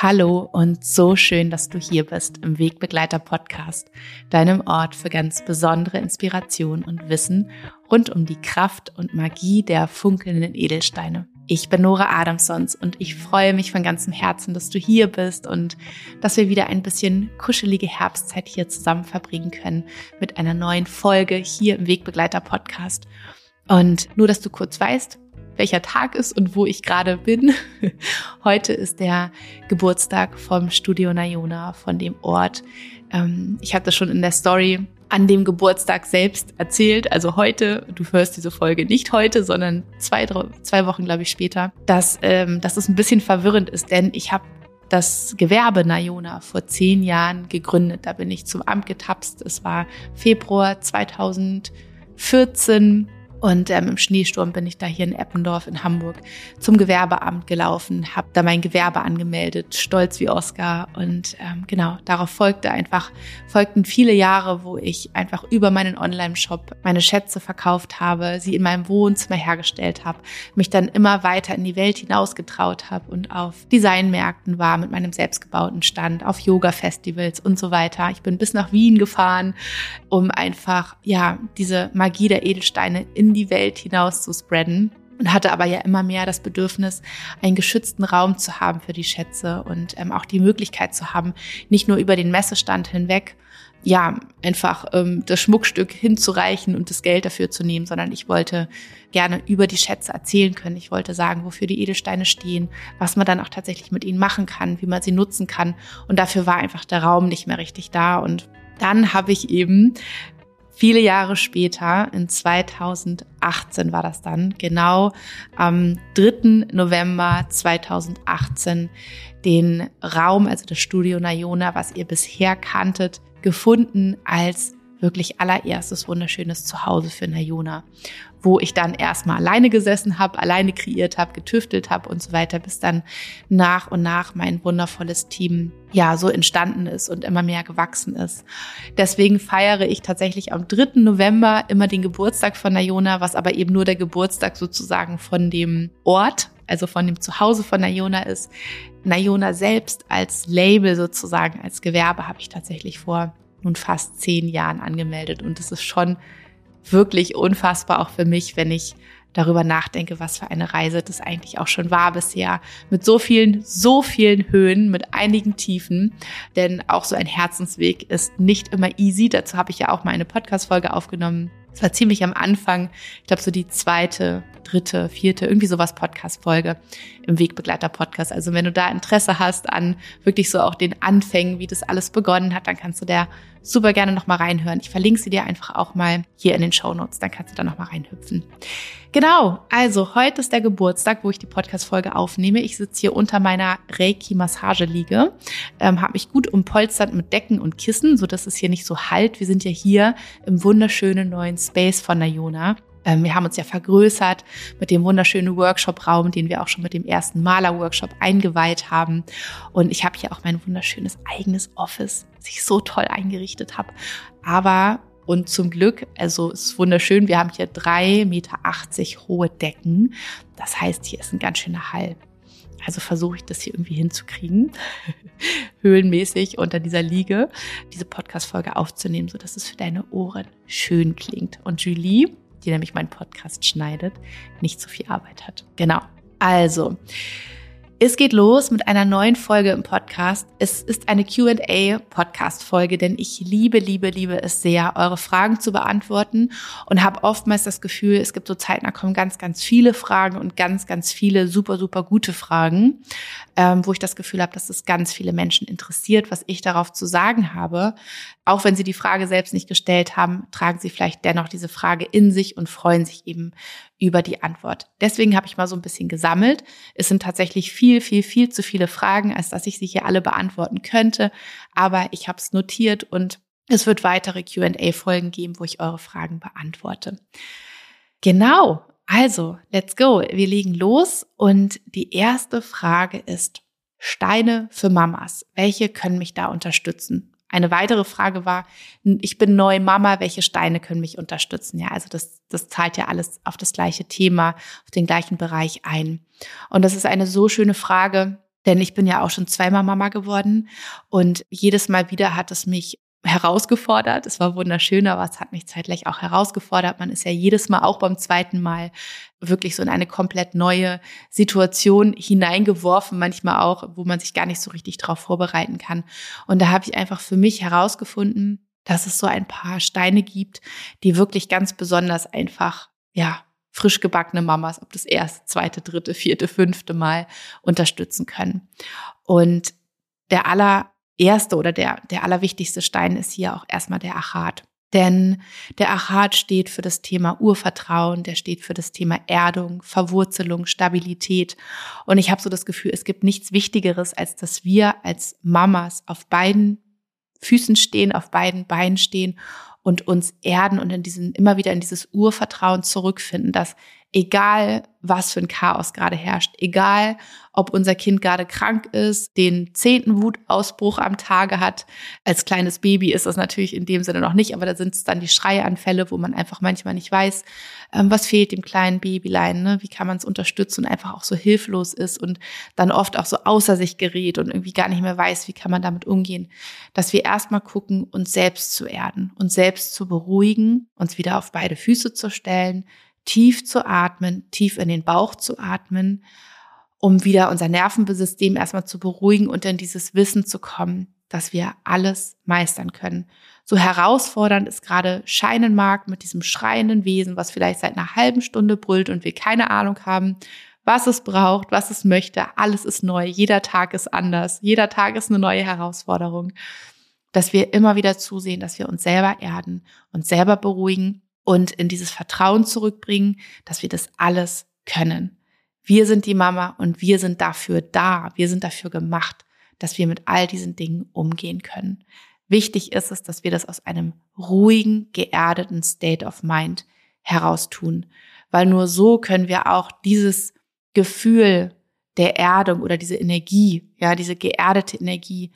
Hallo und so schön, dass du hier bist im Wegbegleiter Podcast, deinem Ort für ganz besondere Inspiration und Wissen rund um die Kraft und Magie der funkelnden Edelsteine. Ich bin Nora Adamsons und ich freue mich von ganzem Herzen, dass du hier bist und dass wir wieder ein bisschen kuschelige Herbstzeit hier zusammen verbringen können mit einer neuen Folge hier im Wegbegleiter Podcast. Und nur, dass du kurz weißt, welcher Tag ist und wo ich gerade bin. Heute ist der Geburtstag vom Studio Nayona, von dem Ort. Ähm, ich hatte schon in der Story an dem Geburtstag selbst erzählt, also heute, du hörst diese Folge nicht heute, sondern zwei, zwei Wochen, glaube ich, später, dass, ähm, dass es ein bisschen verwirrend ist, denn ich habe das Gewerbe Nayona vor zehn Jahren gegründet. Da bin ich zum Amt getapst. Es war Februar 2014 und ähm, im Schneesturm bin ich da hier in Eppendorf in Hamburg zum Gewerbeamt gelaufen, habe da mein Gewerbe angemeldet, stolz wie Oscar. Und ähm, genau, darauf folgte einfach, folgten viele Jahre, wo ich einfach über meinen Online-Shop meine Schätze verkauft habe, sie in meinem Wohnzimmer hergestellt habe, mich dann immer weiter in die Welt hinausgetraut habe und auf Designmärkten war mit meinem selbstgebauten Stand, auf Yoga-Festivals und so weiter. Ich bin bis nach Wien gefahren, um einfach, ja, diese Magie der Edelsteine in in die Welt hinaus zu spreaden und hatte aber ja immer mehr das Bedürfnis, einen geschützten Raum zu haben für die Schätze und ähm, auch die Möglichkeit zu haben, nicht nur über den Messestand hinweg, ja, einfach ähm, das Schmuckstück hinzureichen und das Geld dafür zu nehmen, sondern ich wollte gerne über die Schätze erzählen können. Ich wollte sagen, wofür die Edelsteine stehen, was man dann auch tatsächlich mit ihnen machen kann, wie man sie nutzen kann. Und dafür war einfach der Raum nicht mehr richtig da. Und dann habe ich eben viele Jahre später, in 2018 war das dann, genau am 3. November 2018, den Raum, also das Studio Nayona, was ihr bisher kanntet, gefunden als wirklich allererstes wunderschönes Zuhause für Nayona, wo ich dann erstmal alleine gesessen habe, alleine kreiert habe, getüftelt habe und so weiter, bis dann nach und nach mein wundervolles Team ja so entstanden ist und immer mehr gewachsen ist. Deswegen feiere ich tatsächlich am 3. November immer den Geburtstag von Nayona, was aber eben nur der Geburtstag sozusagen von dem Ort, also von dem Zuhause von Nayona ist. Nayona selbst als Label sozusagen, als Gewerbe habe ich tatsächlich vor nun fast zehn Jahren angemeldet. Und es ist schon wirklich unfassbar auch für mich, wenn ich darüber nachdenke, was für eine Reise das eigentlich auch schon war bisher. Mit so vielen, so vielen Höhen, mit einigen Tiefen. Denn auch so ein Herzensweg ist nicht immer easy. Dazu habe ich ja auch mal eine Podcast-Folge aufgenommen. Es war ziemlich am Anfang, ich glaube so die zweite dritte, vierte, irgendwie sowas Podcast-Folge im Wegbegleiter-Podcast. Also wenn du da Interesse hast an wirklich so auch den Anfängen, wie das alles begonnen hat, dann kannst du da super gerne nochmal reinhören. Ich verlinke sie dir einfach auch mal hier in den Show Notes, dann kannst du da nochmal reinhüpfen. Genau, also heute ist der Geburtstag, wo ich die Podcast-Folge aufnehme. Ich sitze hier unter meiner Reiki-Massageliege, ähm, habe mich gut umpolstert mit Decken und Kissen, so dass es hier nicht so halt. Wir sind ja hier im wunderschönen neuen Space von Nayona. Ähm, wir haben uns ja vergrößert mit dem wunderschönen Workshop-Raum, den wir auch schon mit dem ersten Maler-Workshop eingeweiht haben. Und ich habe hier auch mein wunderschönes eigenes Office, das ich so toll eingerichtet habe. Aber und zum Glück, also es ist wunderschön, wir haben hier drei Meter hohe Decken. Das heißt, hier ist ein ganz schöner Hall. Also versuche ich das hier irgendwie hinzukriegen, höhlenmäßig unter dieser Liege, diese Podcast-Folge aufzunehmen, sodass es für deine Ohren schön klingt. Und Julie, die nämlich meinen Podcast schneidet, nicht so viel Arbeit hat. Genau. Also, es geht los mit einer neuen Folge im Podcast. Es ist eine QA-Podcast-Folge, denn ich liebe, liebe, liebe es sehr, eure Fragen zu beantworten und habe oftmals das Gefühl, es gibt so Zeiten, da kommen ganz, ganz viele Fragen und ganz, ganz viele super, super gute Fragen, ähm, wo ich das Gefühl habe, dass es ganz viele Menschen interessiert, was ich darauf zu sagen habe. Auch wenn sie die Frage selbst nicht gestellt haben, tragen sie vielleicht dennoch diese Frage in sich und freuen sich eben über die Antwort. Deswegen habe ich mal so ein bisschen gesammelt. Es sind tatsächlich viel, viel, viel zu viele Fragen, als dass ich sie hier alle beantworten könnte. Aber ich habe es notiert und es wird weitere QA-Folgen geben, wo ich eure Fragen beantworte. Genau. Also, let's go. Wir legen los und die erste Frage ist Steine für Mamas. Welche können mich da unterstützen? Eine weitere Frage war, ich bin neu Mama, welche Steine können mich unterstützen? Ja, also das, das zahlt ja alles auf das gleiche Thema, auf den gleichen Bereich ein. Und das ist eine so schöne Frage, Denn ich bin ja auch schon zweimal Mama geworden und jedes Mal wieder hat es mich herausgefordert. Es war wunderschön, aber es hat mich zeitgleich auch herausgefordert. Man ist ja jedes Mal auch beim zweiten Mal wirklich so in eine komplett neue Situation hineingeworfen, manchmal auch, wo man sich gar nicht so richtig darauf vorbereiten kann. Und da habe ich einfach für mich herausgefunden, dass es so ein paar Steine gibt, die wirklich ganz besonders einfach, ja, frisch gebackene Mamas, ob das erste, zweite, dritte, vierte, fünfte Mal unterstützen können. Und der allererste oder der, der allerwichtigste Stein ist hier auch erstmal der Achat. Denn der Achat steht für das Thema Urvertrauen, der steht für das Thema Erdung, Verwurzelung, Stabilität. Und ich habe so das Gefühl, es gibt nichts Wichtigeres, als dass wir als Mamas auf beiden Füßen stehen, auf beiden Beinen stehen und uns erden und in diesen, immer wieder in dieses Urvertrauen zurückfinden, dass egal was für ein Chaos gerade herrscht, egal ob unser Kind gerade krank ist, den zehnten Wutausbruch am Tage hat. Als kleines Baby ist das natürlich in dem Sinne noch nicht, aber da sind es dann die Schreianfälle, wo man einfach manchmal nicht weiß, ähm, was fehlt dem kleinen Babylein, ne? wie kann man es unterstützen und einfach auch so hilflos ist und dann oft auch so außer sich gerät und irgendwie gar nicht mehr weiß, wie kann man damit umgehen. Dass wir erstmal gucken, uns selbst zu erden, uns selbst zu beruhigen, uns wieder auf beide Füße zu stellen, tief zu atmen, tief in den Bauch zu atmen, um wieder unser Nervensystem erstmal zu beruhigen und in dieses Wissen zu kommen, dass wir alles meistern können. So herausfordernd es gerade scheinen mag mit diesem schreienden Wesen, was vielleicht seit einer halben Stunde brüllt und wir keine Ahnung haben, was es braucht, was es möchte. Alles ist neu. Jeder Tag ist anders. Jeder Tag ist eine neue Herausforderung. Dass wir immer wieder zusehen, dass wir uns selber erden, uns selber beruhigen und in dieses Vertrauen zurückbringen, dass wir das alles können. Wir sind die Mama und wir sind dafür da. Wir sind dafür gemacht, dass wir mit all diesen Dingen umgehen können. Wichtig ist es, dass wir das aus einem ruhigen, geerdeten State of Mind heraus tun, weil nur so können wir auch dieses Gefühl der Erdung oder diese Energie, ja, diese geerdete Energie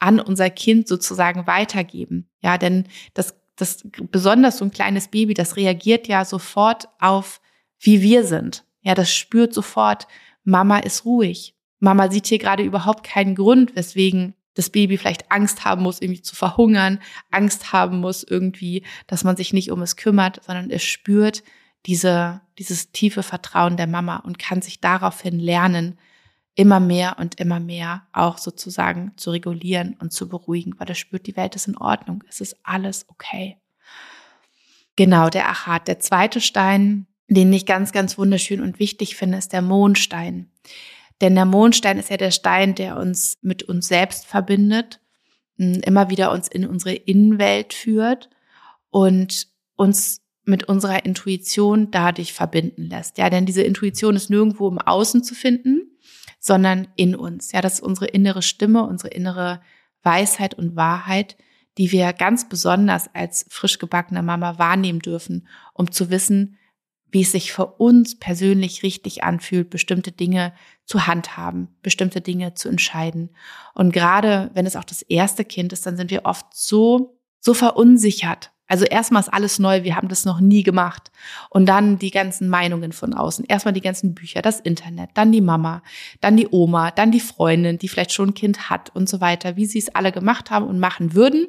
an unser Kind sozusagen weitergeben. Ja, denn das das besonders so ein kleines Baby, das reagiert ja sofort auf, wie wir sind. Ja, das spürt sofort, Mama ist ruhig. Mama sieht hier gerade überhaupt keinen Grund, weswegen das Baby vielleicht Angst haben muss, irgendwie zu verhungern, Angst haben muss irgendwie, dass man sich nicht um es kümmert, sondern es spürt diese, dieses tiefe Vertrauen der Mama und kann sich daraufhin lernen, immer mehr und immer mehr auch sozusagen zu regulieren und zu beruhigen, weil er spürt, die Welt ist in Ordnung, es ist alles okay. Genau, der Achat. Der zweite Stein, den ich ganz, ganz wunderschön und wichtig finde, ist der Mondstein. Denn der Mondstein ist ja der Stein, der uns mit uns selbst verbindet, immer wieder uns in unsere Innenwelt führt und uns mit unserer Intuition dadurch verbinden lässt. Ja, denn diese Intuition ist nirgendwo im Außen zu finden, sondern in uns. Ja, das ist unsere innere Stimme, unsere innere Weisheit und Wahrheit, die wir ganz besonders als frisch gebackene Mama wahrnehmen dürfen, um zu wissen, wie es sich für uns persönlich richtig anfühlt, bestimmte Dinge zu handhaben, bestimmte Dinge zu entscheiden. Und gerade wenn es auch das erste Kind ist, dann sind wir oft so, so verunsichert, also erstmal ist alles neu, wir haben das noch nie gemacht. Und dann die ganzen Meinungen von außen. Erstmal die ganzen Bücher, das Internet, dann die Mama, dann die Oma, dann die Freundin, die vielleicht schon ein Kind hat und so weiter, wie sie es alle gemacht haben und machen würden.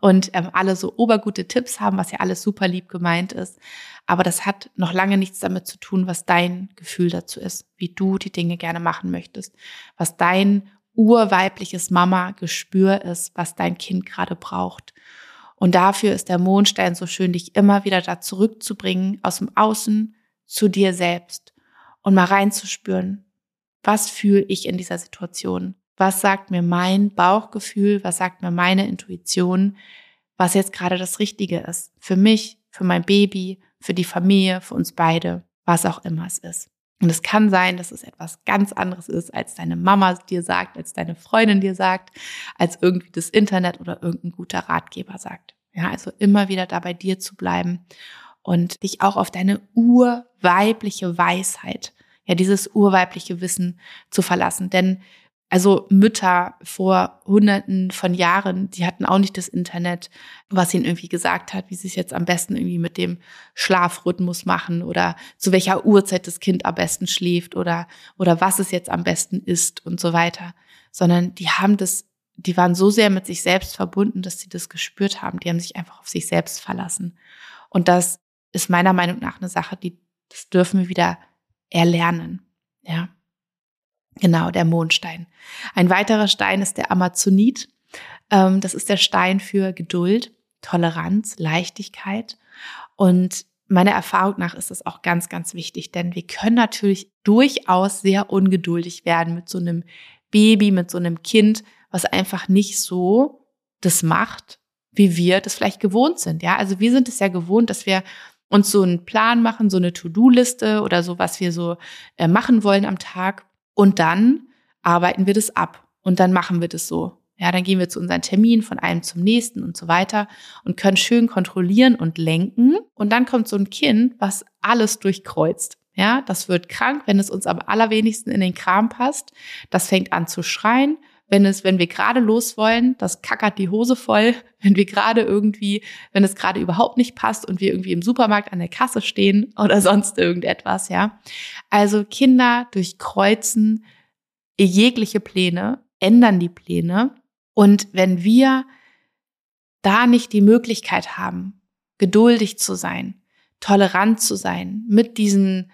Und ähm, alle so obergute Tipps haben, was ja alles super lieb gemeint ist. Aber das hat noch lange nichts damit zu tun, was dein Gefühl dazu ist, wie du die Dinge gerne machen möchtest, was dein urweibliches Mama-Gespür ist, was dein Kind gerade braucht. Und dafür ist der Mondstein so schön, dich immer wieder da zurückzubringen, aus dem Außen zu dir selbst und mal reinzuspüren, was fühle ich in dieser Situation? Was sagt mir mein Bauchgefühl? Was sagt mir meine Intuition? Was jetzt gerade das Richtige ist? Für mich, für mein Baby, für die Familie, für uns beide, was auch immer es ist. Und es kann sein, dass es etwas ganz anderes ist, als deine Mama dir sagt, als deine Freundin dir sagt, als irgendwie das Internet oder irgendein guter Ratgeber sagt. Ja, also immer wieder da bei dir zu bleiben und dich auch auf deine urweibliche Weisheit, ja, dieses urweibliche Wissen zu verlassen. Denn also Mütter vor hunderten von Jahren, die hatten auch nicht das Internet, was ihnen irgendwie gesagt hat, wie sie es jetzt am besten irgendwie mit dem Schlafrhythmus machen oder zu welcher Uhrzeit das Kind am besten schläft oder, oder was es jetzt am besten ist und so weiter. Sondern die haben das, die waren so sehr mit sich selbst verbunden, dass sie das gespürt haben. Die haben sich einfach auf sich selbst verlassen. Und das ist meiner Meinung nach eine Sache, die, das dürfen wir wieder erlernen. Ja. Genau, der Mondstein. Ein weiterer Stein ist der Amazonit. Ähm, das ist der Stein für Geduld, Toleranz, Leichtigkeit. Und meiner Erfahrung nach ist das auch ganz, ganz wichtig, denn wir können natürlich durchaus sehr ungeduldig werden mit so einem Baby, mit so einem Kind, was einfach nicht so das macht, wie wir das vielleicht gewohnt sind. Ja, also wir sind es ja gewohnt, dass wir uns so einen Plan machen, so eine To-Do-Liste oder so, was wir so äh, machen wollen am Tag. Und dann arbeiten wir das ab und dann machen wir das so. Ja, dann gehen wir zu unseren Terminen von einem zum nächsten und so weiter und können schön kontrollieren und lenken. Und dann kommt so ein Kind, was alles durchkreuzt. Ja, das wird krank, wenn es uns am allerwenigsten in den Kram passt. Das fängt an zu schreien. Wenn es, wenn wir gerade los wollen, das kackert die Hose voll. Wenn wir gerade irgendwie, wenn es gerade überhaupt nicht passt und wir irgendwie im Supermarkt an der Kasse stehen oder sonst irgendetwas, ja. Also Kinder durchkreuzen jegliche Pläne, ändern die Pläne. Und wenn wir da nicht die Möglichkeit haben, geduldig zu sein, tolerant zu sein, mit diesen,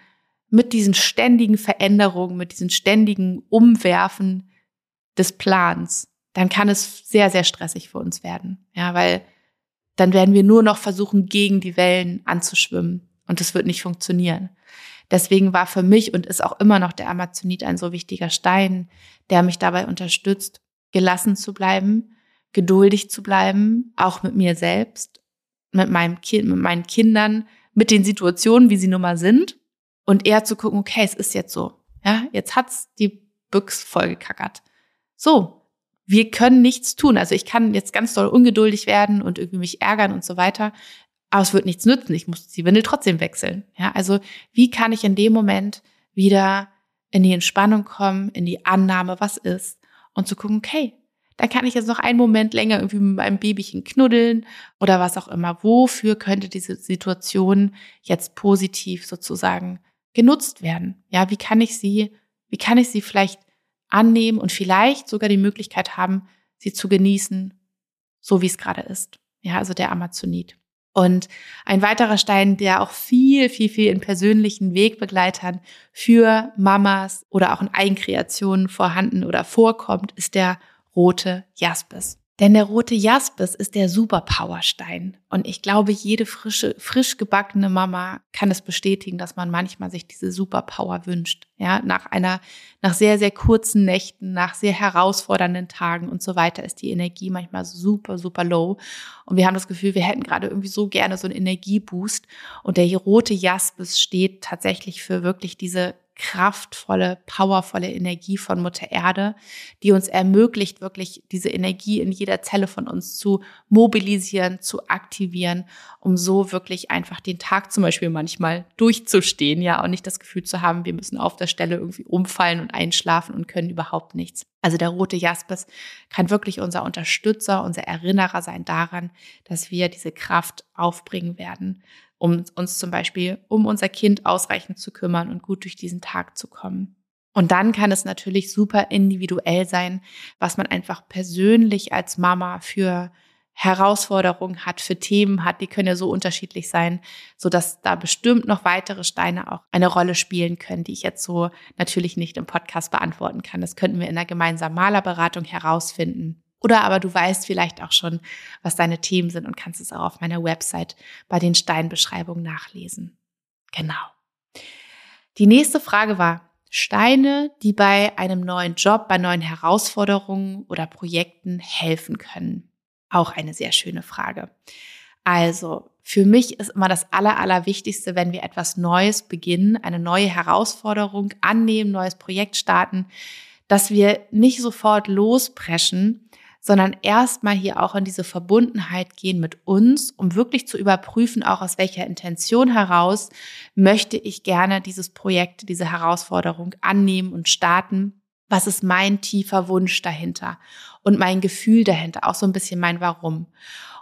mit diesen ständigen Veränderungen, mit diesen ständigen Umwerfen des Plans, dann kann es sehr, sehr stressig für uns werden. Ja, weil dann werden wir nur noch versuchen, gegen die Wellen anzuschwimmen. Und das wird nicht funktionieren. Deswegen war für mich und ist auch immer noch der Amazonit ein so wichtiger Stein, der mich dabei unterstützt, gelassen zu bleiben, geduldig zu bleiben, auch mit mir selbst, mit meinem Kind, mit meinen Kindern, mit den Situationen, wie sie nun mal sind und eher zu gucken, okay, es ist jetzt so. Ja, jetzt hat's die Büchs vollgekackert so, wir können nichts tun. Also ich kann jetzt ganz doll ungeduldig werden und irgendwie mich ärgern und so weiter. Aber es wird nichts nützen. Ich muss die Windel trotzdem wechseln. Ja, also wie kann ich in dem Moment wieder in die Entspannung kommen, in die Annahme, was ist und zu gucken, okay, dann kann ich jetzt noch einen Moment länger irgendwie mit meinem Babychen knuddeln oder was auch immer. Wofür könnte diese Situation jetzt positiv sozusagen genutzt werden? Ja, wie kann ich sie, wie kann ich sie vielleicht annehmen und vielleicht sogar die Möglichkeit haben, sie zu genießen, so wie es gerade ist. Ja, also der Amazonit. Und ein weiterer Stein, der auch viel, viel, viel in persönlichen Wegbegleitern für Mamas oder auch in Eigenkreationen vorhanden oder vorkommt, ist der rote Jaspis. Denn der rote Jaspis ist der Superpowerstein. Und ich glaube, jede frische, frisch gebackene Mama kann es bestätigen, dass man manchmal sich diese Superpower wünscht. Ja, nach einer, nach sehr, sehr kurzen Nächten, nach sehr herausfordernden Tagen und so weiter ist die Energie manchmal super, super low. Und wir haben das Gefühl, wir hätten gerade irgendwie so gerne so einen Energieboost. Und der rote Jaspis steht tatsächlich für wirklich diese kraftvolle, powervolle Energie von Mutter Erde, die uns ermöglicht, wirklich diese Energie in jeder Zelle von uns zu mobilisieren, zu aktivieren, um so wirklich einfach den Tag zum Beispiel manchmal durchzustehen, ja, und nicht das Gefühl zu haben, wir müssen auf der Stelle irgendwie umfallen und einschlafen und können überhaupt nichts. Also der rote Jaspis kann wirklich unser Unterstützer, unser Erinnerer sein daran, dass wir diese Kraft aufbringen werden, um uns zum Beispiel um unser Kind ausreichend zu kümmern und gut durch diesen Tag zu kommen. Und dann kann es natürlich super individuell sein, was man einfach persönlich als Mama für Herausforderungen hat, für Themen hat, die können ja so unterschiedlich sein, so dass da bestimmt noch weitere Steine auch eine Rolle spielen können, die ich jetzt so natürlich nicht im Podcast beantworten kann. Das könnten wir in der gemeinsamen Malerberatung herausfinden. Oder aber du weißt vielleicht auch schon, was deine Themen sind und kannst es auch auf meiner Website bei den Steinbeschreibungen nachlesen. Genau. Die nächste Frage war, Steine, die bei einem neuen Job, bei neuen Herausforderungen oder Projekten helfen können. Auch eine sehr schöne Frage. Also, für mich ist immer das Aller, Allerwichtigste, wenn wir etwas Neues beginnen, eine neue Herausforderung annehmen, neues Projekt starten, dass wir nicht sofort lospreschen, sondern erstmal hier auch in diese Verbundenheit gehen mit uns, um wirklich zu überprüfen, auch aus welcher Intention heraus möchte ich gerne dieses Projekt, diese Herausforderung annehmen und starten. Was ist mein tiefer Wunsch dahinter und mein Gefühl dahinter, auch so ein bisschen mein Warum.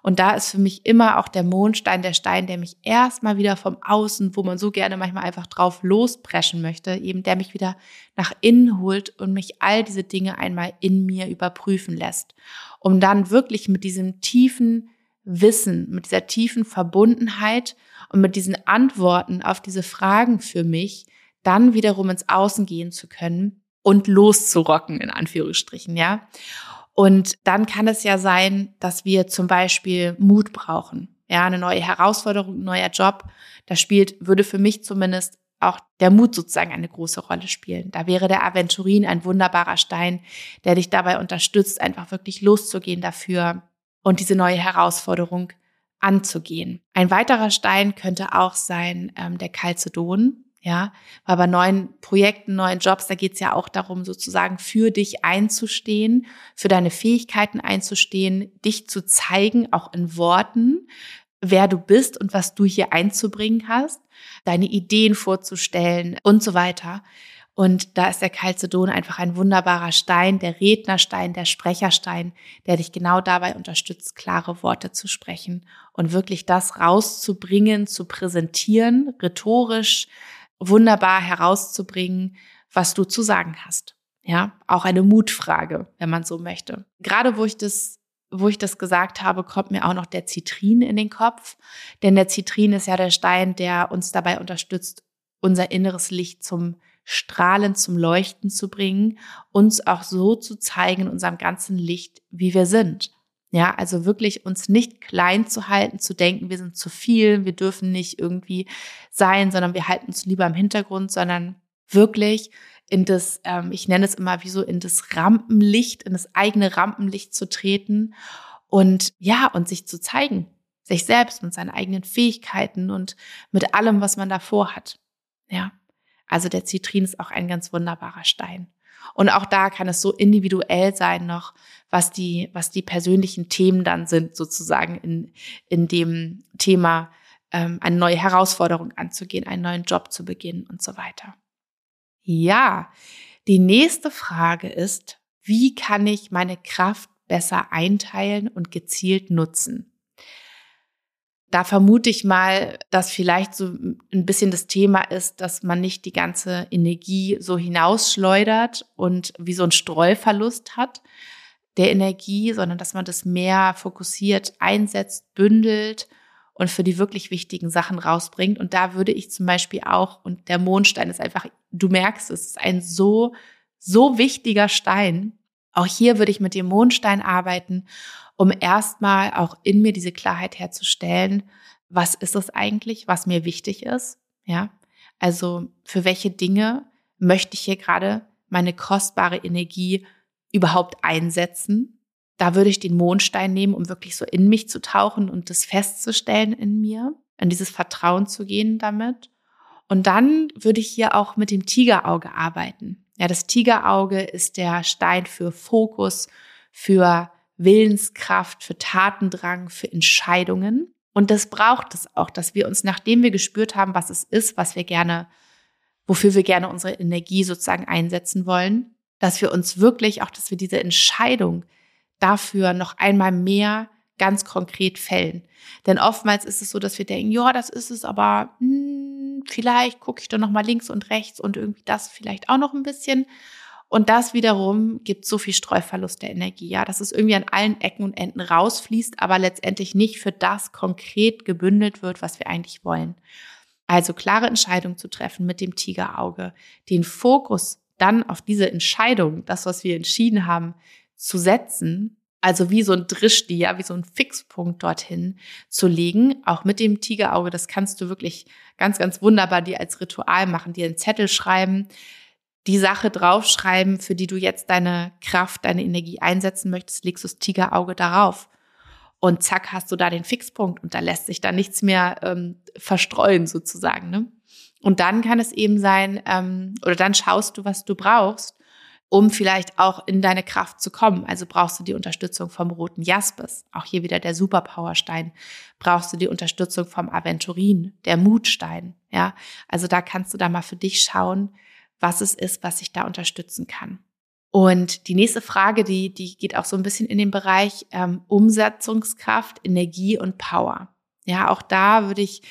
Und da ist für mich immer auch der Mondstein der Stein, der mich erstmal wieder vom Außen, wo man so gerne manchmal einfach drauf lospreschen möchte, eben der mich wieder nach innen holt und mich all diese Dinge einmal in mir überprüfen lässt, um dann wirklich mit diesem tiefen Wissen, mit dieser tiefen Verbundenheit und mit diesen Antworten auf diese Fragen für mich dann wiederum ins Außen gehen zu können und loszurocken, in Anführungsstrichen, ja. Und dann kann es ja sein, dass wir zum Beispiel Mut brauchen. Ja, eine neue Herausforderung, ein neuer Job. Da spielt, würde für mich zumindest auch der Mut sozusagen eine große Rolle spielen. Da wäre der Aventurin ein wunderbarer Stein, der dich dabei unterstützt, einfach wirklich loszugehen dafür und diese neue Herausforderung anzugehen. Ein weiterer Stein könnte auch sein ähm, der Calcedon. Ja, weil bei neuen Projekten, neuen Jobs, da geht es ja auch darum, sozusagen für dich einzustehen, für deine Fähigkeiten einzustehen, dich zu zeigen, auch in Worten, wer du bist und was du hier einzubringen hast, deine Ideen vorzustellen und so weiter. Und da ist der Calcedon einfach ein wunderbarer Stein, der Rednerstein, der Sprecherstein, der dich genau dabei unterstützt, klare Worte zu sprechen und wirklich das rauszubringen, zu präsentieren, rhetorisch, wunderbar herauszubringen, was du zu sagen hast. Ja, auch eine Mutfrage, wenn man so möchte. Gerade wo ich das wo ich das gesagt habe, kommt mir auch noch der Zitrin in den Kopf. Denn der Zitrin ist ja der Stein, der uns dabei unterstützt, unser inneres Licht zum Strahlen, zum Leuchten zu bringen, uns auch so zu zeigen in unserem ganzen Licht, wie wir sind. Ja, also wirklich uns nicht klein zu halten, zu denken, wir sind zu viel, wir dürfen nicht irgendwie sein, sondern wir halten uns lieber im Hintergrund, sondern wirklich in das, ähm, ich nenne es immer wie so in das Rampenlicht, in das eigene Rampenlicht zu treten und ja, und sich zu zeigen, sich selbst mit seinen eigenen Fähigkeiten und mit allem, was man davor hat. Ja, also der Zitrin ist auch ein ganz wunderbarer Stein. Und auch da kann es so individuell sein noch, was die, was die persönlichen Themen dann sind, sozusagen in, in dem Thema, ähm, eine neue Herausforderung anzugehen, einen neuen Job zu beginnen und so weiter. Ja, die nächste Frage ist, wie kann ich meine Kraft besser einteilen und gezielt nutzen? Da vermute ich mal, dass vielleicht so ein bisschen das Thema ist, dass man nicht die ganze Energie so hinausschleudert und wie so ein Streuverlust hat der Energie, sondern dass man das mehr fokussiert einsetzt, bündelt und für die wirklich wichtigen Sachen rausbringt. Und da würde ich zum Beispiel auch, und der Mondstein ist einfach, du merkst, es ist ein so, so wichtiger Stein. Auch hier würde ich mit dem Mondstein arbeiten um erstmal auch in mir diese Klarheit herzustellen, was ist es eigentlich, was mir wichtig ist, ja? Also für welche Dinge möchte ich hier gerade meine kostbare Energie überhaupt einsetzen? Da würde ich den Mondstein nehmen, um wirklich so in mich zu tauchen und das festzustellen in mir, in dieses Vertrauen zu gehen damit. Und dann würde ich hier auch mit dem Tigerauge arbeiten. Ja, das Tigerauge ist der Stein für Fokus, für Willenskraft, für Tatendrang, für Entscheidungen. Und das braucht es auch, dass wir uns, nachdem wir gespürt haben, was es ist, was wir gerne, wofür wir gerne unsere Energie sozusagen einsetzen wollen, dass wir uns wirklich auch, dass wir diese Entscheidung dafür noch einmal mehr ganz konkret fällen. Denn oftmals ist es so, dass wir denken, ja, das ist es, aber hm, vielleicht gucke ich doch noch mal links und rechts und irgendwie das vielleicht auch noch ein bisschen. Und das wiederum gibt so viel Streuverlust der Energie, ja, dass es irgendwie an allen Ecken und Enden rausfließt, aber letztendlich nicht für das konkret gebündelt wird, was wir eigentlich wollen. Also klare Entscheidung zu treffen mit dem Tigerauge, den Fokus dann auf diese Entscheidung, das, was wir entschieden haben, zu setzen, also wie so ein Drischti, ja, wie so ein Fixpunkt dorthin zu legen, auch mit dem Tigerauge, das kannst du wirklich ganz, ganz wunderbar dir als Ritual machen, dir einen Zettel schreiben, die Sache draufschreiben, für die du jetzt deine Kraft, deine Energie einsetzen möchtest, legst du das Tigerauge darauf. Und zack, hast du da den Fixpunkt und da lässt sich da nichts mehr ähm, verstreuen sozusagen. Ne? Und dann kann es eben sein, ähm, oder dann schaust du, was du brauchst, um vielleicht auch in deine Kraft zu kommen. Also brauchst du die Unterstützung vom roten Jaspis, auch hier wieder der Superpowerstein. Brauchst du die Unterstützung vom Aventurin, der Mutstein. Ja, also da kannst du da mal für dich schauen, was es ist, was ich da unterstützen kann. Und die nächste Frage, die, die geht auch so ein bisschen in den Bereich ähm, Umsetzungskraft, Energie und Power. Ja, auch da würde ich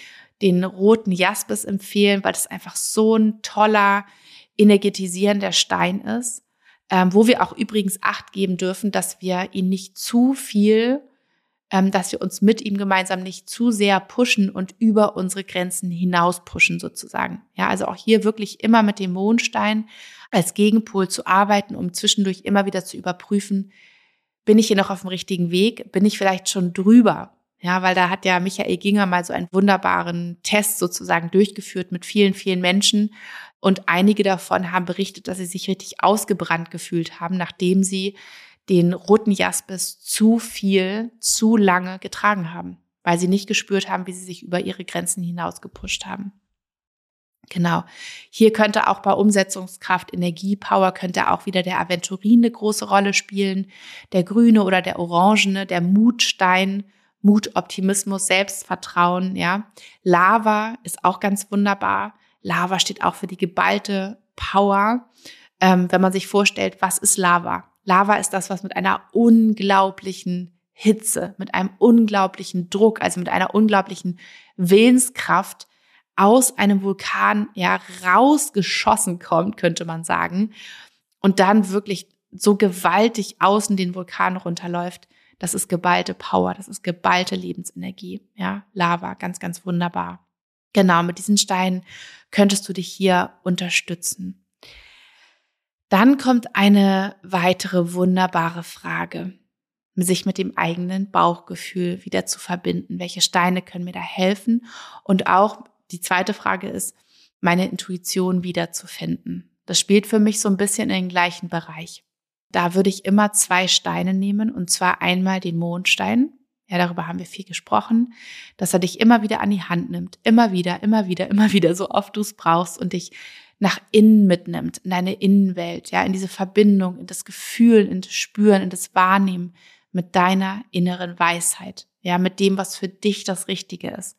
den roten Jaspis empfehlen, weil das einfach so ein toller, energetisierender Stein ist, ähm, wo wir auch übrigens Acht geben dürfen, dass wir ihn nicht zu viel, dass wir uns mit ihm gemeinsam nicht zu sehr pushen und über unsere Grenzen hinaus pushen sozusagen. Ja, also auch hier wirklich immer mit dem Mondstein als Gegenpol zu arbeiten, um zwischendurch immer wieder zu überprüfen, bin ich hier noch auf dem richtigen Weg? Bin ich vielleicht schon drüber? Ja, weil da hat ja Michael Ginger mal so einen wunderbaren Test sozusagen durchgeführt mit vielen, vielen Menschen. Und einige davon haben berichtet, dass sie sich richtig ausgebrannt gefühlt haben, nachdem sie den roten Jaspis zu viel, zu lange getragen haben, weil sie nicht gespürt haben, wie sie sich über ihre Grenzen hinaus gepusht haben. Genau. Hier könnte auch bei Umsetzungskraft, Energie, Power könnte auch wieder der Aventurin eine große Rolle spielen. Der grüne oder der orangene, der Mutstein, Mut, Optimismus, Selbstvertrauen, ja. Lava ist auch ganz wunderbar. Lava steht auch für die geballte Power. Ähm, wenn man sich vorstellt, was ist Lava? Lava ist das, was mit einer unglaublichen Hitze, mit einem unglaublichen Druck, also mit einer unglaublichen Willenskraft aus einem Vulkan ja rausgeschossen kommt, könnte man sagen, und dann wirklich so gewaltig außen den Vulkan runterläuft. Das ist geballte Power, das ist geballte Lebensenergie, ja, Lava, ganz, ganz wunderbar. Genau, mit diesen Steinen könntest du dich hier unterstützen. Dann kommt eine weitere wunderbare Frage, sich mit dem eigenen Bauchgefühl wieder zu verbinden. Welche Steine können mir da helfen? Und auch die zweite Frage ist, meine Intuition wiederzufinden. Das spielt für mich so ein bisschen in den gleichen Bereich. Da würde ich immer zwei Steine nehmen und zwar einmal den Mondstein. Ja, darüber haben wir viel gesprochen, dass er dich immer wieder an die Hand nimmt. Immer wieder, immer wieder, immer wieder, so oft du es brauchst und dich nach innen mitnimmt, in deine Innenwelt, ja, in diese Verbindung, in das Gefühl, in das Spüren, in das Wahrnehmen mit deiner inneren Weisheit, ja, mit dem, was für dich das Richtige ist.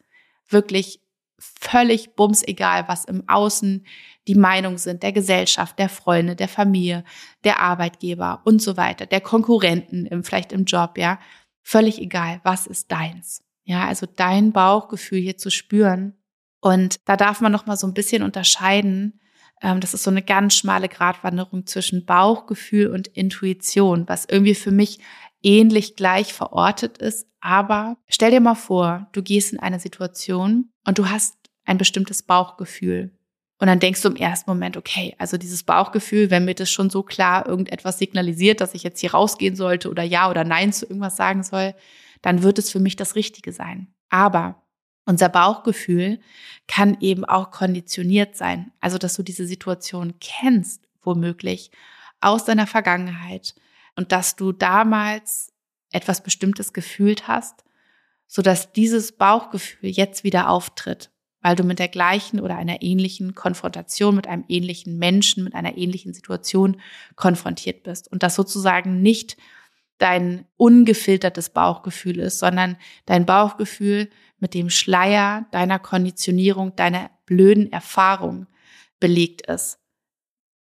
Wirklich völlig bums egal, was im Außen die Meinung sind, der Gesellschaft, der Freunde, der Familie, der Arbeitgeber und so weiter, der Konkurrenten im, vielleicht im Job, ja. Völlig egal, was ist deins. Ja, also dein Bauchgefühl hier zu spüren. Und da darf man noch mal so ein bisschen unterscheiden. Ähm, das ist so eine ganz schmale Gratwanderung zwischen Bauchgefühl und Intuition, was irgendwie für mich ähnlich gleich verortet ist. Aber stell dir mal vor, du gehst in eine Situation und du hast ein bestimmtes Bauchgefühl. Und dann denkst du im ersten Moment, okay, also dieses Bauchgefühl, wenn mir das schon so klar irgendetwas signalisiert, dass ich jetzt hier rausgehen sollte oder ja oder nein zu irgendwas sagen soll, dann wird es für mich das Richtige sein. Aber unser Bauchgefühl kann eben auch konditioniert sein. Also, dass du diese Situation kennst, womöglich aus deiner Vergangenheit, und dass du damals etwas Bestimmtes gefühlt hast, so dass dieses Bauchgefühl jetzt wieder auftritt, weil du mit der gleichen oder einer ähnlichen Konfrontation mit einem ähnlichen Menschen, mit einer ähnlichen Situation konfrontiert bist und das sozusagen nicht dein ungefiltertes Bauchgefühl ist, sondern dein Bauchgefühl mit dem Schleier deiner Konditionierung, deiner blöden Erfahrung belegt ist.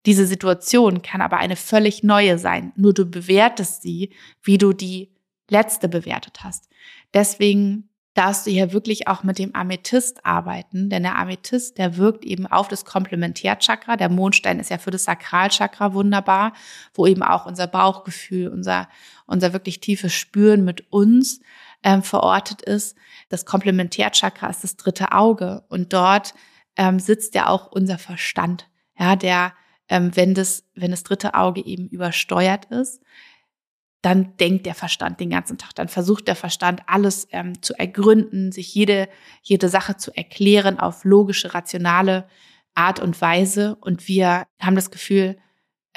Diese Situation kann aber eine völlig neue sein. Nur du bewertest sie, wie du die letzte bewertet hast. Deswegen darfst du hier wirklich auch mit dem Amethyst arbeiten, denn der Amethyst, der wirkt eben auf das Komplementärchakra. Der Mondstein ist ja für das Sakralchakra wunderbar, wo eben auch unser Bauchgefühl, unser, unser wirklich tiefes Spüren mit uns ähm, verortet ist. Das Komplementärchakra ist das dritte Auge und dort ähm, sitzt ja auch unser Verstand, ja, der ähm, wenn das, wenn das dritte Auge eben übersteuert ist, dann denkt der Verstand den ganzen Tag, dann versucht der Verstand alles ähm, zu ergründen, sich jede, jede Sache zu erklären auf logische, rationale Art und Weise. Und wir haben das Gefühl,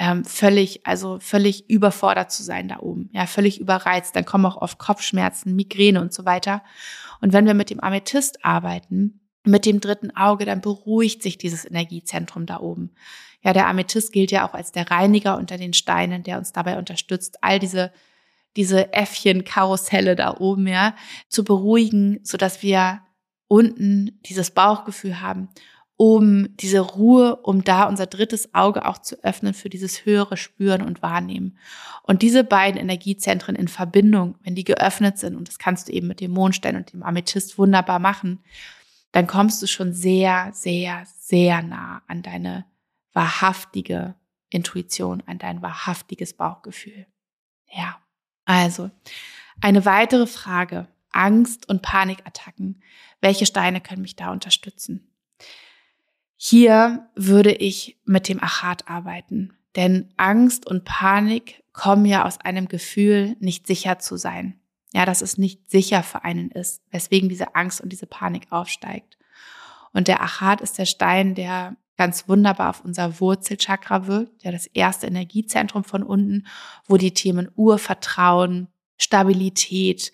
ähm, völlig, also völlig überfordert zu sein da oben, ja, völlig überreizt. Dann kommen auch oft Kopfschmerzen, Migräne und so weiter. Und wenn wir mit dem Amethyst arbeiten, mit dem dritten Auge, dann beruhigt sich dieses Energiezentrum da oben. Ja, der Amethyst gilt ja auch als der Reiniger unter den Steinen, der uns dabei unterstützt, all diese diese Äffchen-Karusselle da oben, ja, zu beruhigen, so dass wir unten dieses Bauchgefühl haben um diese Ruhe, um da unser drittes Auge auch zu öffnen für dieses höhere Spüren und Wahrnehmen. Und diese beiden Energiezentren in Verbindung, wenn die geöffnet sind, und das kannst du eben mit dem Mondstein und dem Amethyst wunderbar machen, dann kommst du schon sehr, sehr, sehr nah an deine wahrhaftige Intuition, an dein wahrhaftiges Bauchgefühl. Ja, also eine weitere Frage. Angst- und Panikattacken. Welche Steine können mich da unterstützen? Hier würde ich mit dem Achat arbeiten, denn Angst und Panik kommen ja aus einem Gefühl, nicht sicher zu sein. Ja, dass es nicht sicher für einen ist, weswegen diese Angst und diese Panik aufsteigt. Und der Achat ist der Stein, der ganz wunderbar auf unser Wurzelchakra wirkt, ja, das erste Energiezentrum von unten, wo die Themen Urvertrauen, Stabilität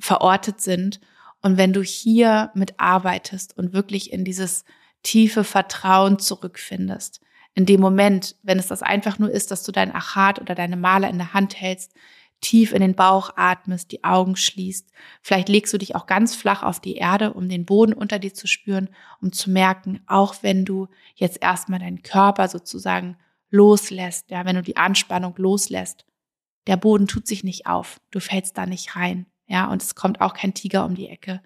verortet sind. Und wenn du hier mitarbeitest und wirklich in dieses tiefe Vertrauen zurückfindest. In dem Moment, wenn es das einfach nur ist, dass du dein Achat oder deine Maler in der Hand hältst, tief in den Bauch atmest, die Augen schließt. Vielleicht legst du dich auch ganz flach auf die Erde, um den Boden unter dir zu spüren, um zu merken, auch wenn du jetzt erstmal deinen Körper sozusagen loslässt, ja, wenn du die Anspannung loslässt, der Boden tut sich nicht auf, du fällst da nicht rein, ja, und es kommt auch kein Tiger um die Ecke.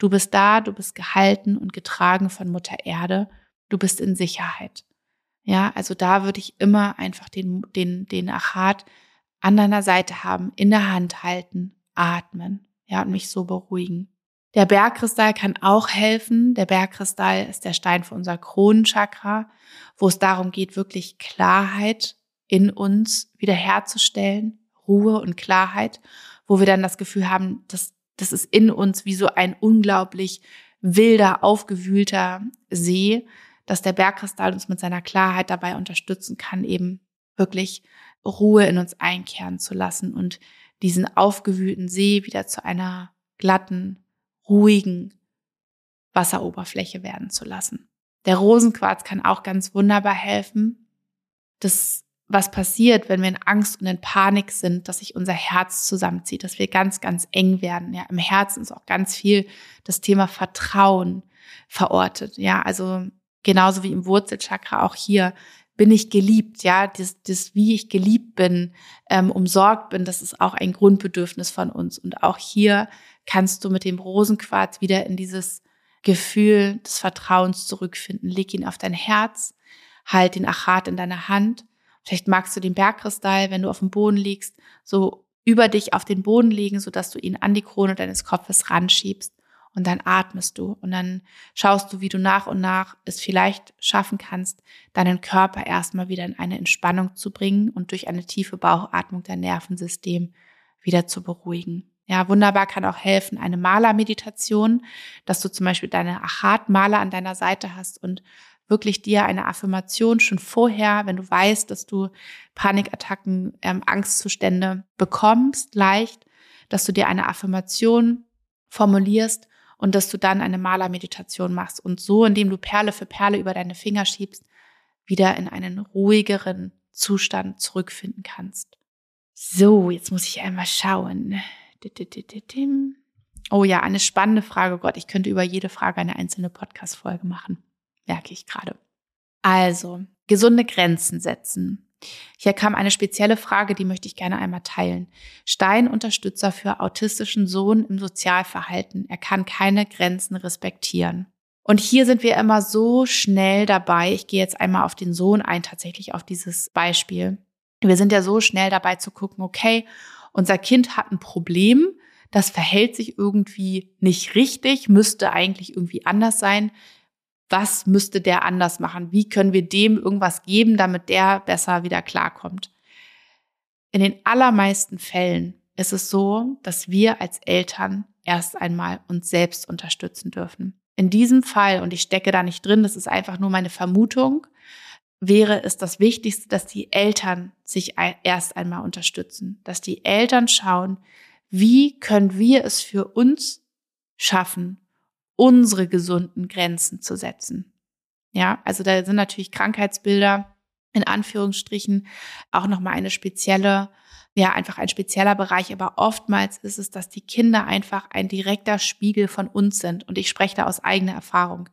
Du bist da, du bist gehalten und getragen von Mutter Erde. Du bist in Sicherheit. Ja, also da würde ich immer einfach den, den, den Achat an deiner Seite haben, in der Hand halten, atmen, ja, und mich so beruhigen. Der Bergkristall kann auch helfen. Der Bergkristall ist der Stein für unser Kronenchakra, wo es darum geht, wirklich Klarheit in uns wiederherzustellen, Ruhe und Klarheit, wo wir dann das Gefühl haben, dass das ist in uns wie so ein unglaublich wilder, aufgewühlter See, dass der Bergkristall uns mit seiner Klarheit dabei unterstützen kann, eben wirklich Ruhe in uns einkehren zu lassen und diesen aufgewühlten See wieder zu einer glatten, ruhigen Wasseroberfläche werden zu lassen. Der Rosenquarz kann auch ganz wunderbar helfen. Das was passiert, wenn wir in Angst und in Panik sind, dass sich unser Herz zusammenzieht, dass wir ganz, ganz eng werden. Ja, im Herzen ist auch ganz viel das Thema Vertrauen verortet. Ja, also genauso wie im Wurzelchakra auch hier bin ich geliebt. Ja, das, das wie ich geliebt bin, ähm, umsorgt bin, das ist auch ein Grundbedürfnis von uns. Und auch hier kannst du mit dem Rosenquarz wieder in dieses Gefühl des Vertrauens zurückfinden. Leg ihn auf dein Herz, halt den Achat in deiner Hand Vielleicht magst du den Bergkristall, wenn du auf dem Boden liegst, so über dich auf den Boden legen, sodass du ihn an die Krone deines Kopfes ranschiebst. Und dann atmest du und dann schaust du, wie du nach und nach es vielleicht schaffen kannst, deinen Körper erstmal wieder in eine Entspannung zu bringen und durch eine tiefe Bauchatmung dein Nervensystem wieder zu beruhigen. Ja, wunderbar kann auch helfen eine Malermeditation, dass du zum Beispiel deine Achat-Maler an deiner Seite hast und wirklich dir eine Affirmation schon vorher, wenn du weißt, dass du Panikattacken, ähm, Angstzustände bekommst, leicht, dass du dir eine Affirmation formulierst und dass du dann eine Malermeditation machst und so, indem du Perle für Perle über deine Finger schiebst, wieder in einen ruhigeren Zustand zurückfinden kannst. So, jetzt muss ich einmal schauen. Oh ja, eine spannende Frage. Gott, ich könnte über jede Frage eine einzelne Podcast-Folge machen merke ich gerade. Also, gesunde Grenzen setzen. Hier kam eine spezielle Frage, die möchte ich gerne einmal teilen. Stein Unterstützer für autistischen Sohn im Sozialverhalten. Er kann keine Grenzen respektieren. Und hier sind wir immer so schnell dabei. Ich gehe jetzt einmal auf den Sohn ein, tatsächlich auf dieses Beispiel. Wir sind ja so schnell dabei zu gucken, okay, unser Kind hat ein Problem, das verhält sich irgendwie nicht richtig, müsste eigentlich irgendwie anders sein was müsste der anders machen? Wie können wir dem irgendwas geben, damit der besser wieder klarkommt? In den allermeisten Fällen ist es so, dass wir als Eltern erst einmal uns selbst unterstützen dürfen. In diesem Fall, und ich stecke da nicht drin, das ist einfach nur meine Vermutung, wäre es das Wichtigste, dass die Eltern sich erst einmal unterstützen, dass die Eltern schauen, wie können wir es für uns schaffen, unsere gesunden Grenzen zu setzen. Ja, also da sind natürlich Krankheitsbilder in Anführungsstrichen auch nochmal eine spezielle ja einfach ein spezieller Bereich, aber oftmals ist es, dass die Kinder einfach ein direkter Spiegel von uns sind. Und ich spreche da aus eigener Erfahrung.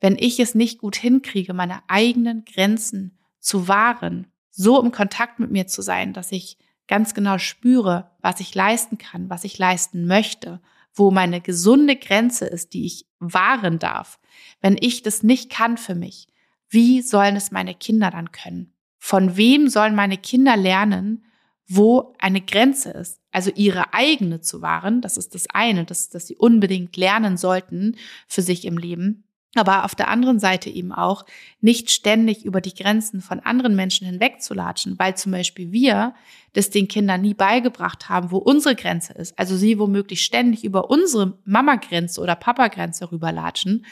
Wenn ich es nicht gut hinkriege, meine eigenen Grenzen zu wahren, so im Kontakt mit mir zu sein, dass ich ganz genau spüre, was ich leisten kann, was ich leisten möchte, wo meine gesunde Grenze ist, die ich wahren darf. Wenn ich das nicht kann für mich, wie sollen es meine Kinder dann können? Von wem sollen meine Kinder lernen, wo eine Grenze ist. Also ihre eigene zu wahren, das ist das eine, das, das sie unbedingt lernen sollten für sich im Leben. Aber auf der anderen Seite eben auch nicht ständig über die Grenzen von anderen Menschen hinwegzulatschen, weil zum Beispiel wir das den Kindern nie beigebracht haben, wo unsere Grenze ist. Also sie womöglich ständig über unsere Mama-Grenze oder Papa-Grenze rüberlatschen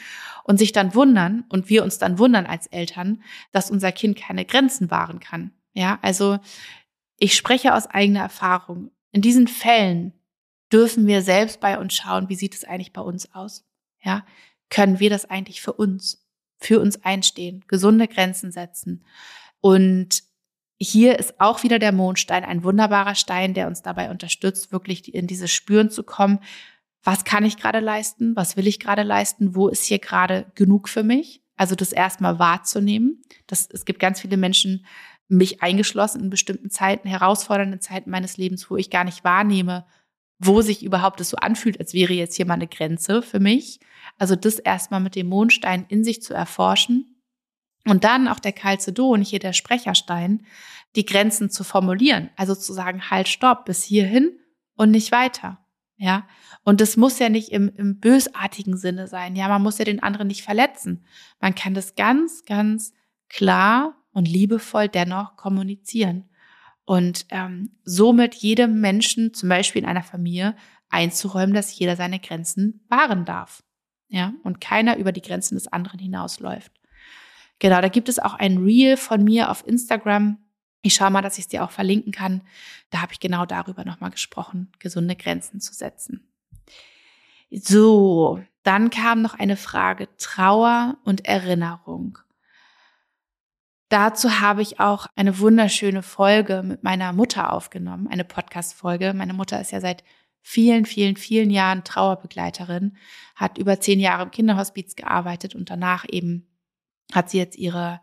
und sich dann wundern und wir uns dann wundern als Eltern, dass unser Kind keine Grenzen wahren kann. Ja, also ich spreche aus eigener Erfahrung. In diesen Fällen dürfen wir selbst bei uns schauen, wie sieht es eigentlich bei uns aus? Ja, können wir das eigentlich für uns, für uns einstehen, gesunde Grenzen setzen? Und hier ist auch wieder der Mondstein ein wunderbarer Stein, der uns dabei unterstützt, wirklich in dieses Spüren zu kommen. Was kann ich gerade leisten? Was will ich gerade leisten? Wo ist hier gerade genug für mich? Also das erstmal wahrzunehmen. Das, es gibt ganz viele Menschen, mich eingeschlossen in bestimmten Zeiten, herausfordernden Zeiten meines Lebens, wo ich gar nicht wahrnehme, wo sich überhaupt es so anfühlt, als wäre jetzt hier mal eine Grenze für mich. Also das erstmal mit dem Mondstein in sich zu erforschen und dann auch der Calcedon, hier der Sprecherstein, die Grenzen zu formulieren. Also zu sagen, halt, stopp, bis hierhin und nicht weiter. Ja, und das muss ja nicht im, im bösartigen Sinne sein. Ja, man muss ja den anderen nicht verletzen. Man kann das ganz, ganz klar und liebevoll dennoch kommunizieren. Und ähm, somit jedem Menschen, zum Beispiel in einer Familie, einzuräumen, dass jeder seine Grenzen wahren darf. Ja, und keiner über die Grenzen des anderen hinausläuft. Genau, da gibt es auch ein Reel von mir auf Instagram. Ich schaue mal, dass ich es dir auch verlinken kann. Da habe ich genau darüber nochmal gesprochen, gesunde Grenzen zu setzen. So, dann kam noch eine Frage Trauer und Erinnerung. Dazu habe ich auch eine wunderschöne Folge mit meiner Mutter aufgenommen, eine Podcast-Folge. Meine Mutter ist ja seit vielen, vielen, vielen Jahren Trauerbegleiterin, hat über zehn Jahre im Kinderhospiz gearbeitet und danach eben hat sie jetzt ihre,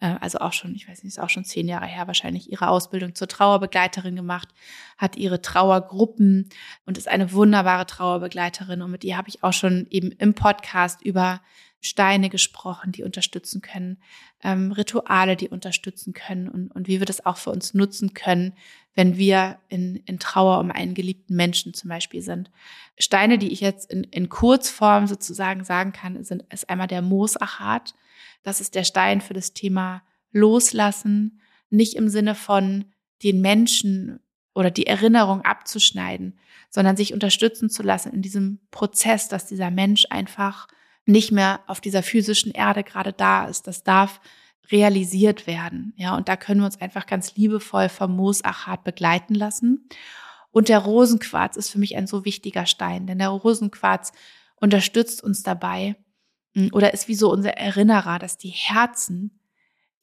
äh, also auch schon, ich weiß nicht, ist auch schon zehn Jahre her wahrscheinlich, ihre Ausbildung zur Trauerbegleiterin gemacht, hat ihre Trauergruppen und ist eine wunderbare Trauerbegleiterin. Und mit ihr habe ich auch schon eben im Podcast über Steine gesprochen, die unterstützen können, ähm, Rituale, die unterstützen können und, und wie wir das auch für uns nutzen können, wenn wir in, in Trauer um einen geliebten Menschen zum Beispiel sind. Steine, die ich jetzt in, in Kurzform sozusagen sagen kann, sind, ist einmal der Moosachat. Das ist der Stein für das Thema Loslassen, nicht im Sinne von den Menschen oder die Erinnerung abzuschneiden, sondern sich unterstützen zu lassen in diesem Prozess, dass dieser Mensch einfach nicht mehr auf dieser physischen Erde gerade da ist. Das darf realisiert werden. Ja, und da können wir uns einfach ganz liebevoll vom Moosachat begleiten lassen. Und der Rosenquarz ist für mich ein so wichtiger Stein, denn der Rosenquarz unterstützt uns dabei hm, oder ist wie so unser Erinnerer, dass die Herzen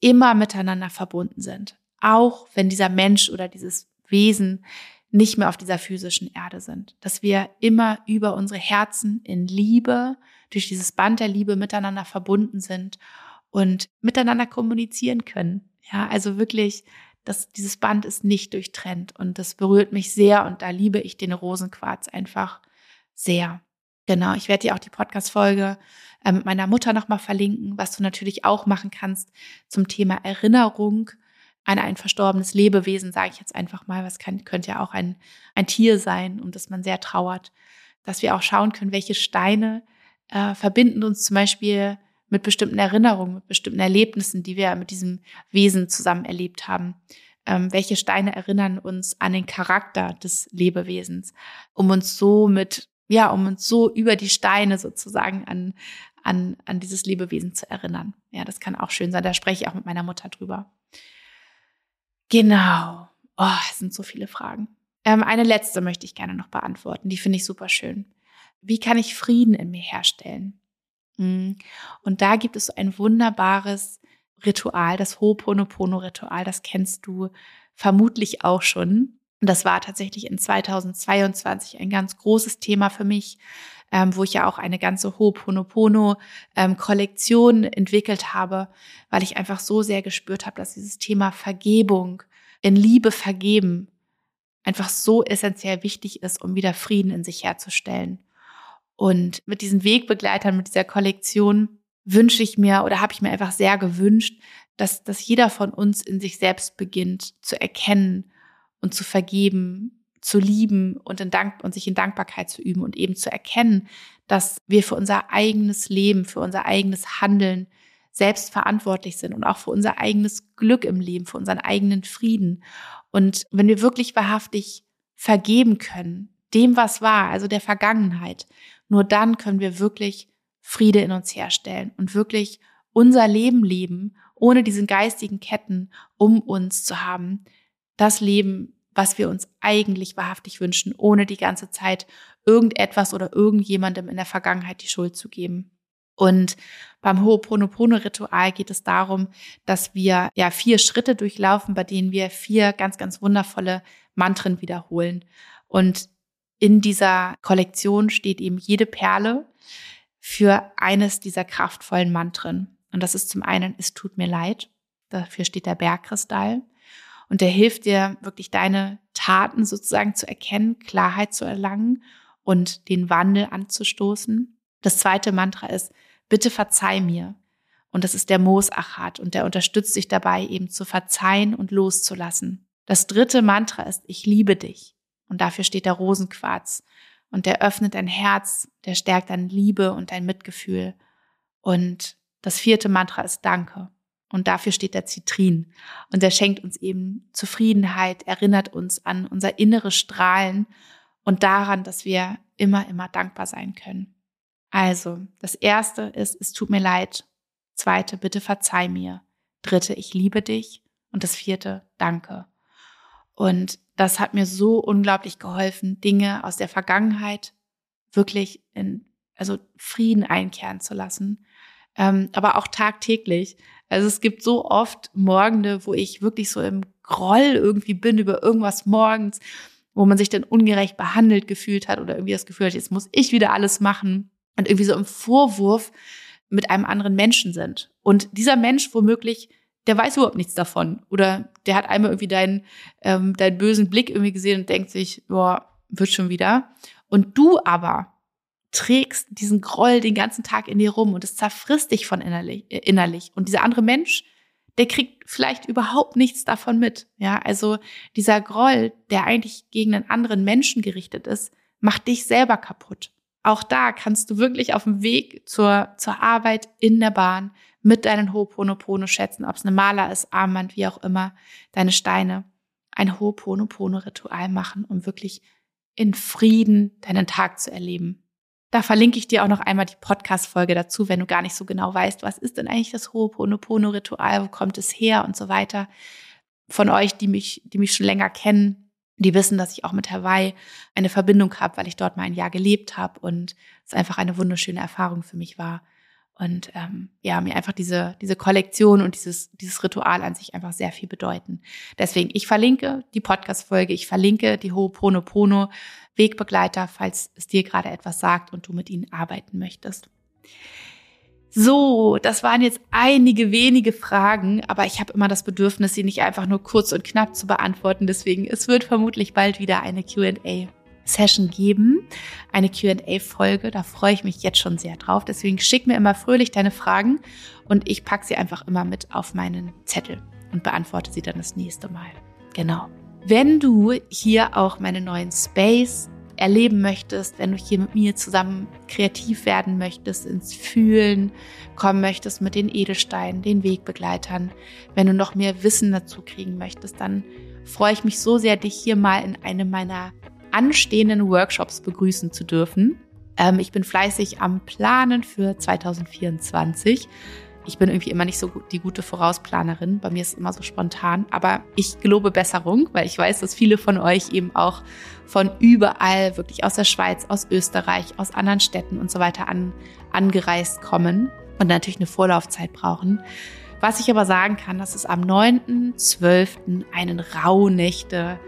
immer miteinander verbunden sind. Auch wenn dieser Mensch oder dieses Wesen nicht mehr auf dieser physischen Erde sind. Dass wir immer über unsere Herzen in Liebe, durch dieses Band der Liebe miteinander verbunden sind und miteinander kommunizieren können. Ja, also wirklich, dass dieses Band ist nicht durchtrennt und das berührt mich sehr und da liebe ich den Rosenquarz einfach sehr. Genau, ich werde dir auch die Podcast-Folge äh, mit meiner Mutter nochmal verlinken, was du natürlich auch machen kannst zum Thema Erinnerung an ein verstorbenes Lebewesen, sage ich jetzt einfach mal, was kann, könnte ja auch ein, ein Tier sein, um das man sehr trauert, dass wir auch schauen können, welche Steine äh, verbinden uns zum Beispiel mit bestimmten Erinnerungen, mit bestimmten Erlebnissen, die wir mit diesem Wesen zusammen erlebt haben. Ähm, welche Steine erinnern uns an den Charakter des Lebewesens, um uns so mit, ja, um uns so über die Steine sozusagen an, an, an dieses Lebewesen zu erinnern. Ja, das kann auch schön sein. Da spreche ich auch mit meiner Mutter drüber. Genau. Oh, es sind so viele Fragen. Ähm, eine letzte möchte ich gerne noch beantworten. Die finde ich super schön. Wie kann ich Frieden in mir herstellen? Mm. Und da gibt es so ein wunderbares Ritual, das Ho'oponopono-Ritual. Das kennst du vermutlich auch schon. Das war tatsächlich in 2022 ein ganz großes Thema für mich, ähm, wo ich ja auch eine ganze Ho'oponopono-Kollektion ähm, entwickelt habe, weil ich einfach so sehr gespürt habe, dass dieses Thema Vergebung, in Liebe vergeben, einfach so essentiell wichtig ist, um wieder Frieden in sich herzustellen. Und mit diesen Wegbegleitern, mit dieser Kollektion wünsche ich mir oder habe ich mir einfach sehr gewünscht, dass, dass jeder von uns in sich selbst beginnt zu erkennen und zu vergeben, zu lieben und, in Dank und sich in Dankbarkeit zu üben und eben zu erkennen, dass wir für unser eigenes Leben, für unser eigenes Handeln selbst verantwortlich sind und auch für unser eigenes Glück im Leben, für unseren eigenen Frieden. Und wenn wir wirklich wahrhaftig vergeben können, dem, was war, also der Vergangenheit, nur dann können wir wirklich Friede in uns herstellen und wirklich unser Leben leben, ohne diesen geistigen Ketten um uns zu haben. Das Leben, was wir uns eigentlich wahrhaftig wünschen, ohne die ganze Zeit irgendetwas oder irgendjemandem in der Vergangenheit die Schuld zu geben. Und beim Ho'oponopono-Ritual geht es darum, dass wir ja vier Schritte durchlaufen, bei denen wir vier ganz, ganz wundervolle Mantren wiederholen. Und in dieser Kollektion steht eben jede Perle für eines dieser kraftvollen Mantren. Und das ist zum einen, es tut mir leid. Dafür steht der Bergkristall. Und der hilft dir wirklich deine Taten sozusagen zu erkennen, Klarheit zu erlangen und den Wandel anzustoßen. Das zweite Mantra ist, bitte verzeih mir. Und das ist der Moosachat und der unterstützt dich dabei eben zu verzeihen und loszulassen. Das dritte Mantra ist, ich liebe dich. Und dafür steht der Rosenquarz. Und der öffnet dein Herz, der stärkt deine Liebe und dein Mitgefühl. Und das vierte Mantra ist Danke. Und dafür steht der Zitrin. Und der schenkt uns eben Zufriedenheit, erinnert uns an unser inneres Strahlen und daran, dass wir immer, immer dankbar sein können. Also, das erste ist, es tut mir leid. Zweite, bitte verzeih mir. Dritte, ich liebe dich. Und das vierte, danke. Und das hat mir so unglaublich geholfen, Dinge aus der Vergangenheit wirklich in, also Frieden einkehren zu lassen. Ähm, aber auch tagtäglich. Also es gibt so oft Morgende, wo ich wirklich so im Groll irgendwie bin über irgendwas morgens, wo man sich dann ungerecht behandelt gefühlt hat oder irgendwie das Gefühl hat, jetzt muss ich wieder alles machen und irgendwie so im Vorwurf mit einem anderen Menschen sind. Und dieser Mensch womöglich, der weiß überhaupt nichts davon. Oder der hat einmal irgendwie deinen, ähm, deinen bösen Blick irgendwie gesehen und denkt sich, boah, wird schon wieder. Und du aber trägst diesen Groll den ganzen Tag in dir rum und es zerfrisst dich von innerlich, äh, innerlich. Und dieser andere Mensch, der kriegt vielleicht überhaupt nichts davon mit. Ja, also dieser Groll, der eigentlich gegen einen anderen Menschen gerichtet ist, macht dich selber kaputt. Auch da kannst du wirklich auf dem Weg zur, zur Arbeit in der Bahn mit deinen Ho'oponopono schätzen, ob es eine Maler ist, Armband, wie auch immer, deine Steine, ein Ho'oponopono-Ritual machen, um wirklich in Frieden deinen Tag zu erleben. Da verlinke ich dir auch noch einmal die Podcast-Folge dazu, wenn du gar nicht so genau weißt, was ist denn eigentlich das Ho'oponopono-Ritual, wo kommt es her und so weiter. Von euch, die mich, die mich schon länger kennen, die wissen, dass ich auch mit Hawaii eine Verbindung habe, weil ich dort mal ein Jahr gelebt habe und es einfach eine wunderschöne Erfahrung für mich war. Und ähm, ja, mir einfach diese, diese Kollektion und dieses, dieses Ritual an sich einfach sehr viel bedeuten. Deswegen, ich verlinke die Podcast-Folge, ich verlinke die Ho'oponopono Wegbegleiter, falls es dir gerade etwas sagt und du mit ihnen arbeiten möchtest. So, das waren jetzt einige wenige Fragen, aber ich habe immer das Bedürfnis, sie nicht einfach nur kurz und knapp zu beantworten. Deswegen, es wird vermutlich bald wieder eine QA. Session geben, eine QA-Folge. Da freue ich mich jetzt schon sehr drauf. Deswegen schick mir immer fröhlich deine Fragen und ich packe sie einfach immer mit auf meinen Zettel und beantworte sie dann das nächste Mal. Genau. Wenn du hier auch meine neuen Space erleben möchtest, wenn du hier mit mir zusammen kreativ werden möchtest, ins Fühlen kommen möchtest mit den Edelsteinen, den Wegbegleitern, wenn du noch mehr Wissen dazu kriegen möchtest, dann freue ich mich so sehr, dich hier mal in einem meiner anstehenden Workshops begrüßen zu dürfen. Ähm, ich bin fleißig am Planen für 2024 ich bin irgendwie immer nicht so gut, die gute Vorausplanerin. Bei mir ist es immer so spontan. Aber ich gelobe Besserung, weil ich weiß, dass viele von euch eben auch von überall, wirklich aus der Schweiz, aus Österreich, aus anderen Städten und so weiter an, angereist kommen und natürlich eine Vorlaufzeit brauchen. Was ich aber sagen kann, dass es am 9.12. einen Rauhnächte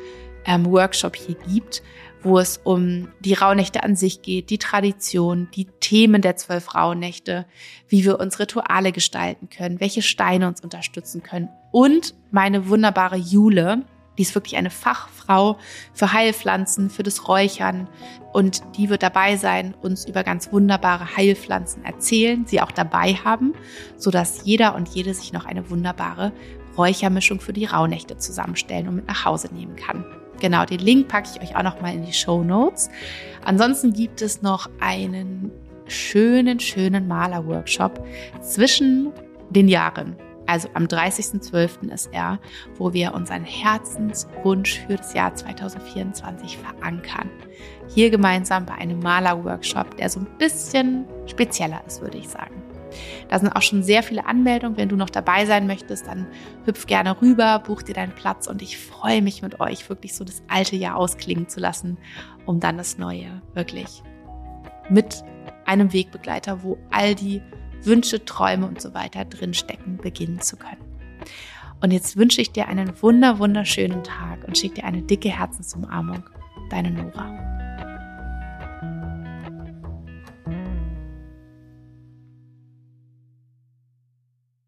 ähm, Workshop hier gibt, wo es um die Rauhnächte an sich geht, die Tradition, die Themen der zwölf Rauhnächte, wie wir uns Rituale gestalten können, welche Steine uns unterstützen können und meine wunderbare Jule, die ist wirklich eine Fachfrau für Heilpflanzen, für das Räuchern und die wird dabei sein, uns über ganz wunderbare Heilpflanzen erzählen, sie auch dabei haben, so dass jeder und jede sich noch eine wunderbare Räuchermischung für die Rauhnächte zusammenstellen und mit nach Hause nehmen kann. Genau, den Link packe ich euch auch noch mal in die Show Notes. Ansonsten gibt es noch einen schönen, schönen Malerworkshop zwischen den Jahren. Also am 30.12. ist er, wo wir unseren Herzenswunsch für das Jahr 2024 verankern. Hier gemeinsam bei einem Malerworkshop, der so ein bisschen spezieller ist, würde ich sagen. Da sind auch schon sehr viele Anmeldungen. Wenn du noch dabei sein möchtest, dann hüpf gerne rüber, buch dir deinen Platz und ich freue mich mit euch, wirklich so das alte Jahr ausklingen zu lassen, um dann das neue wirklich mit einem Wegbegleiter, wo all die Wünsche, Träume und so weiter drinstecken, beginnen zu können. Und jetzt wünsche ich dir einen wunder, wunderschönen Tag und schicke dir eine dicke Herzensumarmung. Deine Nora.